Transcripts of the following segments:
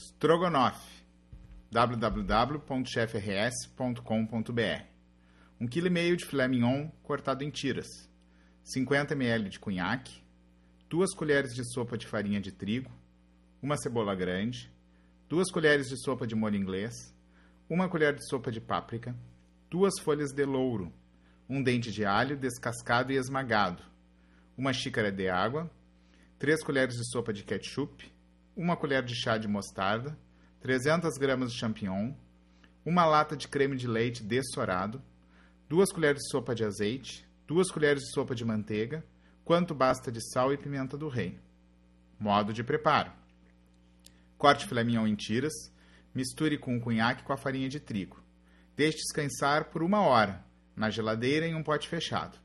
Strogonoff www.chefrs.com.br 1,5 kg de filé mignon cortado em tiras, 50 ml de cunhaque, 2 colheres de sopa de farinha de trigo, uma cebola grande, 2 colheres de sopa de molho inglês, uma colher de sopa de páprica, duas folhas de louro, um dente de alho descascado e esmagado, uma xícara de água, 3 colheres de sopa de ketchup, uma colher de chá de mostarda, 300 gramas de champignon, uma lata de creme de leite dessorado, duas colheres de sopa de azeite, duas colheres de sopa de manteiga, quanto basta de sal e pimenta do reino. Modo de preparo: corte filé mignon em tiras, misture com o cunhaque com a farinha de trigo. Deixe descansar por uma hora, na geladeira em um pote fechado.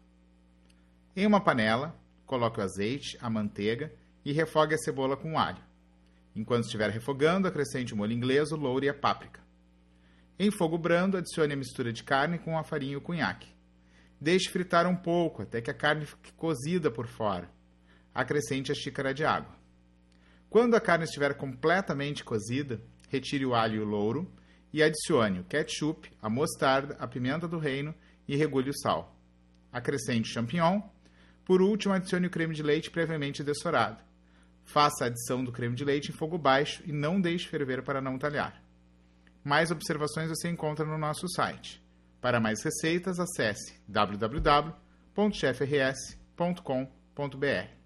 Em uma panela, coloque o azeite, a manteiga e refogue a cebola com alho. Enquanto estiver refogando, acrescente o molho inglês, o louro e a páprica. Em fogo brando, adicione a mistura de carne com a farinha e o cunhaque. Deixe fritar um pouco até que a carne fique cozida por fora. Acrescente a xícara de água. Quando a carne estiver completamente cozida, retire o alho e o louro e adicione o ketchup, a mostarda, a pimenta do reino e regule o sal. Acrescente o champignon. Por último, adicione o creme de leite previamente dessorado. Faça a adição do creme de leite em fogo baixo e não deixe ferver para não talhar. Mais observações você encontra no nosso site. Para mais receitas, acesse www.chefrs.com.br.